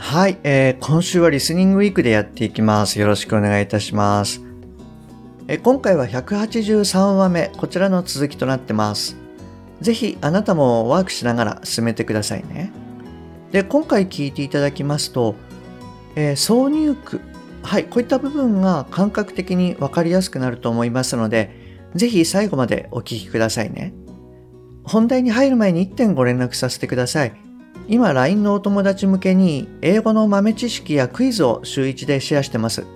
はい、えー、今週はリスニングウィークでやっていきます。よろしくお願いいたします。えー、今回は183話目、こちらの続きとなってます。ぜひあなたもワークしながら進めてくださいね。で、今回聞いていただきますと、えー、挿入句。はい、こういった部分が感覚的にわかりやすくなると思いますので、ぜひ最後までお聞きくださいね。本題に入る前に1点ご連絡させてください。今 LINE のお友達向けに英語の豆知識やクイズを週1でシェアしてます。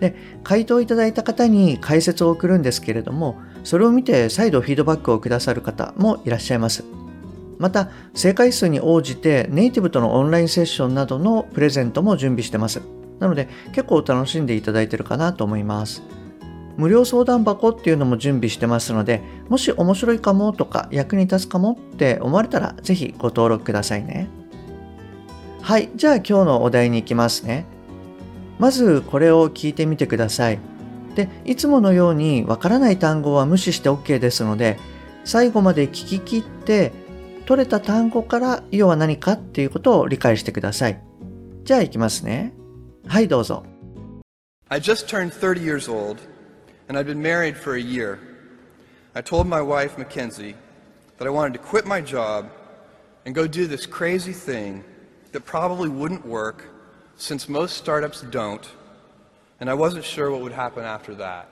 で、回答いただいた方に解説を送るんですけれども、それを見て再度フィードバックをくださる方もいらっしゃいます。また、正解数に応じてネイティブとのオンラインセッションなどのプレゼントも準備してます。なので、結構楽しんでいただいてるかなと思います。無料相談箱っていうのも準備してますので、もし面白いかもとか役に立つかもって思われたら、ぜひご登録くださいね。はい、じゃあ今日のお題に行きますね。まずこれを聞いてみてください。で、いつものようにわからない単語は無視して OK ですので、最後まで聞き切って、取れた単語から要は何かっていうことを理解してください。じゃあ行きますね。はい、どうぞ。I just turned 30 years old and I'd been married for a year. I told my wife, Mackenzie, that I wanted to quit my job and go do this crazy thing that probably wouldn't work since most startups don't, and I wasn't sure what would happen after that.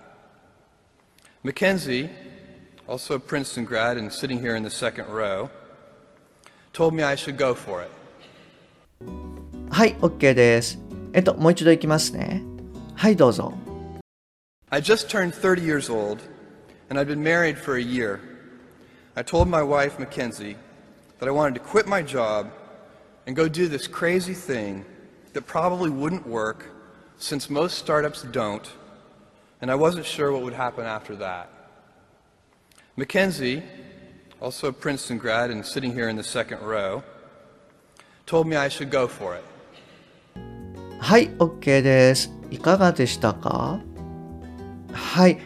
Mackenzie, also a Princeton grad and sitting here in the second row, told me I should go for it. はい、OK です。えっと、もう一度いきますね。はい、どうぞ。I just turned 30 years old, and I'd been married for a year. I told my wife, Mackenzie, that I wanted to quit my job and go do this crazy thing that probably wouldn't work since most startups don't, and I wasn't sure what would happen after that. Mackenzie, also a Princeton grad and sitting here in the second row, told me I should go for it. はい、OK です。いかがでしたかはい。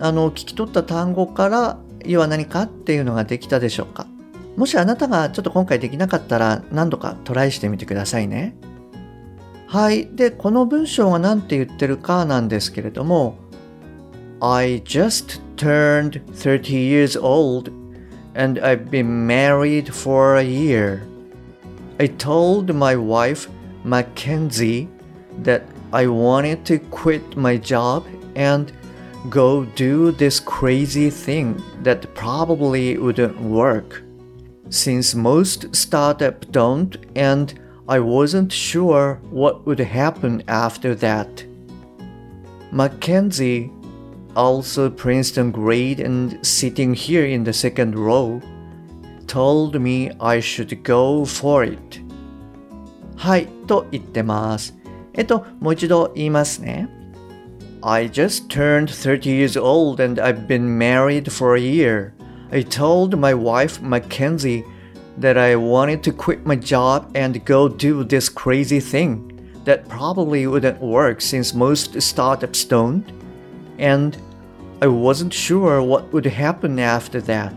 あの、聞き取った単語から、要は何かっていうのができたでしょうかもしあなたがちょっと今回できなかったら何度かトライしてみてくださいね。はい。で、この文章が何て言ってるかなんですけれども I just turned 30 years old and I've been married for a year. I told my wife, Mackenzie, that I wanted to quit my job and go do this crazy thing that probably wouldn't work. since most startups don't and I wasn't sure what would happen after that. Mackenzie, also Princeton grade and sitting here in the second row, told me I should go for it. はい、と言ってます。えっと、もう一度言いますね。I just turned 30 years old and I've been married for a year. I told my wife, Mackenzie, that I wanted to quit my job and go do this crazy thing that probably wouldn't work since most startups don't, and I wasn't sure what would happen after that.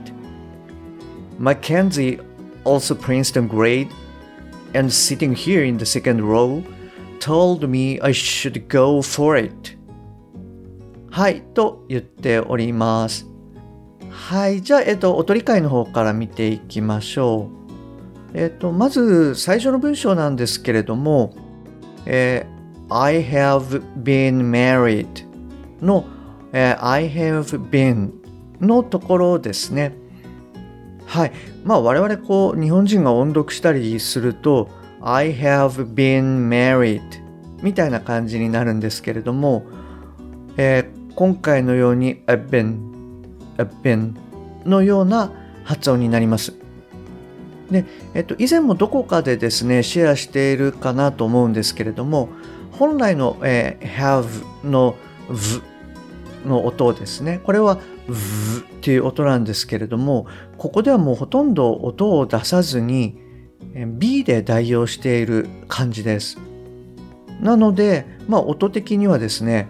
Mackenzie, also Princeton grade, and sitting here in the second row, told me I should go for it. はい、と言っております。 はい。じゃあ、えっと、お取り会の方から見ていきましょう。えっと、まず、最初の文章なんですけれども、えー、I have been married の、えー、I have been のところですね。はい。まあ、我々、こう、日本人が音読したりすると、I have been married みたいな感じになるんですけれども、えー、今回のように I've been a been のような発音になります。で、えっと、以前もどこかでですね、シェアしているかなと思うんですけれども、本来の、えー have の v の音ですね。これは v っていう音なんですけれども、ここではもうほとんど音を出さずに B で代用している感じです。なので、まあ音的にはですね、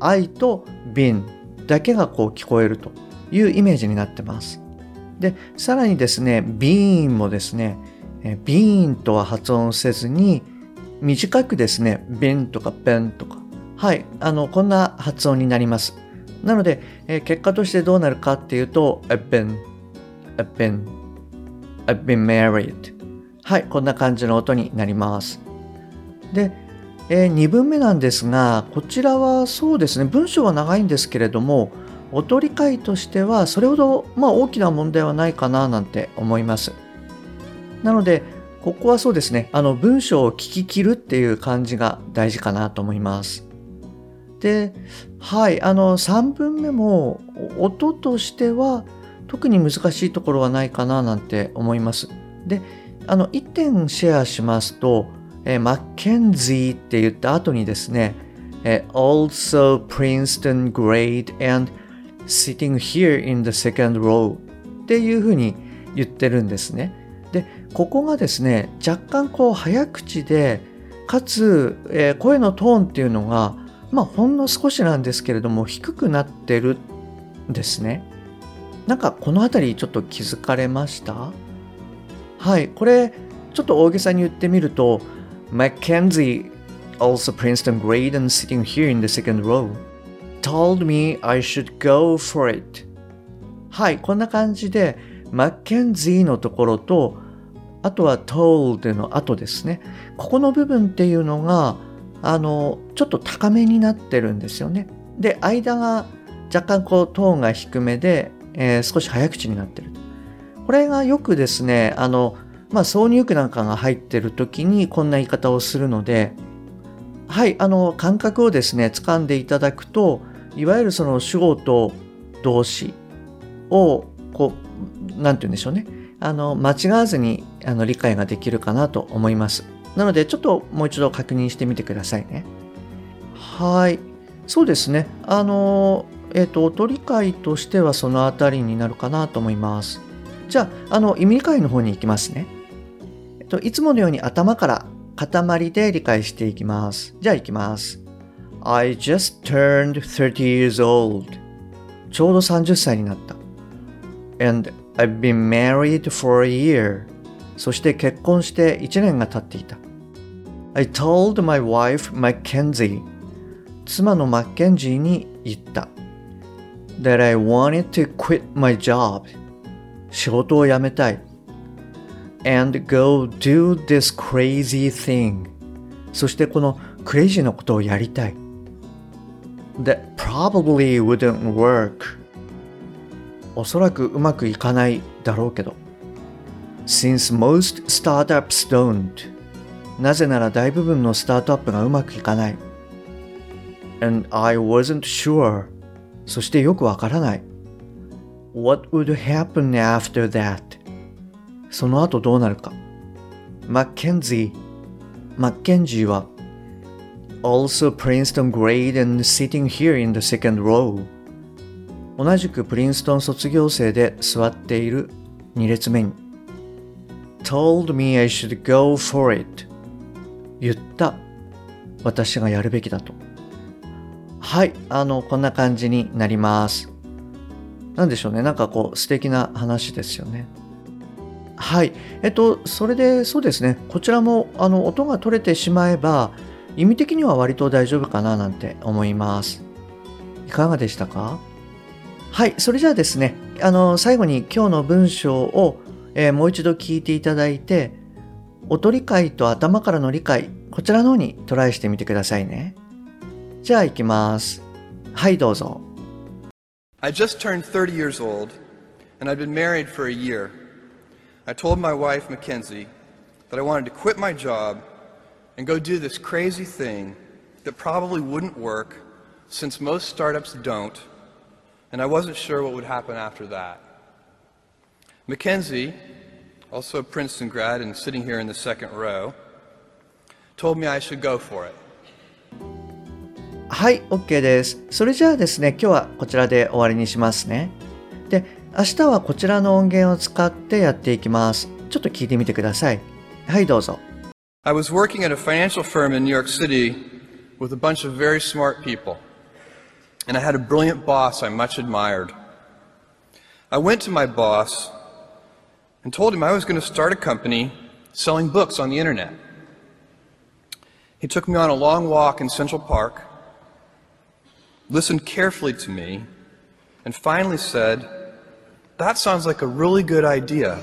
I と been だけがこう聞こえるというイメージになってます。で、さらにですね、been もですね、えー been とは発音せずに、短くですね、been とか ben とか、はい、あの、こんな発音になります。なので、え結果としてどうなるかっていうと、I've been, I've been, I've been married. はい、こんな感じの音になります。で、え2文目なんですが、こちらはそうですね、文章は長いんですけれども、音理解としてはそれほど、まあ、大きな問題はないかななんて思います。なので、ここはそうですね、あの文章を聞き切るっていう感じが大事かなと思います。で、はい、あの3文目も音としては特に難しいところはないかななんて思います。で、あの1点シェアしますと、え、マッケンジーって言った後にですね、also Princeton grade and sitting here in the second row っていうふうに言ってるんですね。で、ここがですね、若干こう早口で、かつ、えー声のトーンっていうのが、まあほんの少しなんですけれども低くなってるんですね。なんかこの辺りちょっと気づかれました？はい、これちょっと大げさに言ってみると、Mackenzie, also Princeton grade and sitting here in the second row, told me I should go for it. はい、こんな感じで、Mackenzie のところと、あとは told の後ですね。ここの部分っていうのが、あの、ちょっと高めになってるんですよね。で、間が若干こうトーンが低めで、えー少し早口になってる。これがよくですね、あの、まあ、挿入句なんかが入ってる時にこんな言い方をするので、はい、あの、感覚をですね、掴んでいただくと、いわゆるその主語と動詞を、こう、なんて言うんでしょうね。あの、間違わずにあの理解ができるかなと思います。なので、ちょっともう一度確認してみてくださいね。はい。そうですね。あの、えっ、と、音理解としてはそのあたりになるかなと思います。じゃあ、あの、意味理解の方に行きますね。えっと、いつものように頭から塊で理解していきます。じゃあ行きます。I just turned 30 years old. ちょうど30歳になった。And I've been married for a year. そして結婚して1年が経っていた。I told my wife Mackenzie. 妻のマッケンジーに言った。That I wanted to quit my job. 仕事を辞めたい。and go do this crazy thing そしてこのクレイジーなことをやりたい that probably wouldn't work おそらくうまくいかないだろうけど since most startups don't なぜなら大部分のスタートアップがうまくいかない and I wasn't sure そしてよくわからない what would happen after that その後どうなるか。マッケンジー、マッケンジーは、also Princeton grade and sitting here in the second row. 同じくプリンストン卒業生で座っている2列目に told me I should go for it 言った私がやるべきだと。はいあのこんな感じになります。なんでしょうね。なんかこう素敵な話ですよね。はい。えっと、それでそうですね、こちらもあの音が取れてしまえば、意味的には割と大丈夫かななんて思います。いかがでしたか？はい。それじゃあですね、あの、最後に今日の文章を、えーもう一度聞いていただいて、音理解と頭からの理解、こちらの方にトライしてみてくださいね。じゃあ行きます。はい、どうぞ。I just turned 30 years old, and I'd been married for a year. I told my wife, Mackenzie, that I wanted to quit my job and go do this crazy thing that probably wouldn't work since most startups don't, and I wasn't sure what would happen after that. Mackenzie, also a Princeton grad and sitting here in the second row, told me I should go for it. はい OK ですそれじゃあですね今日はこちらで終わりにしますねで明日はこちらの音源を使ってやっていきますちょっと聞いてみてくださいはいどうぞ I was working at a financial firm in New York City with a bunch of very smart people. And I had a brilliant boss I much admired. I went to my boss and told him I was going to start a company selling books on the internet. He took me on a long walk in Central Park, listened carefully to me, and finally said, That sounds like a really good idea,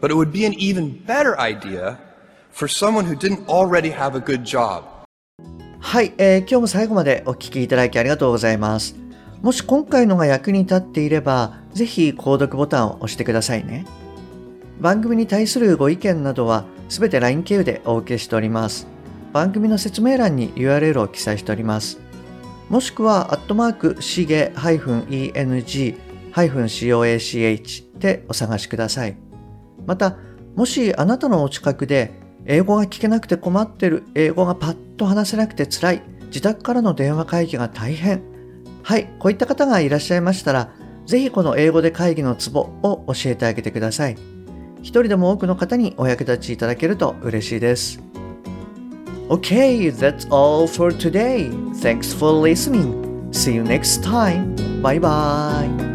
but it would be an even better idea for someone who didn't already have a good job. はい、えー今日も最後までお聞きいただきありがとうございます。もし今回のが役に立っていれば、ぜひ購読ボタンを押してくださいね。番組に対するご意見などは、すべて LINE 経由でお受けしております。番組の説明欄に URL を記載しております。もしくは、アットマーク、しげ -eng-coach でお探しください。また、もしあなたのお近くで英語が聞けなくて困ってる、英語がパッと話せなくて辛い、自宅からの電話会議が大変。はい、こういった方がいらっしゃいましたら、ぜひこの英語で会議のツボを教えてあげてください。一人でも多くの方にお役立ちいただけると嬉しいです。Okay, that's all for today. Thanks for listening. See you next time. Bye bye.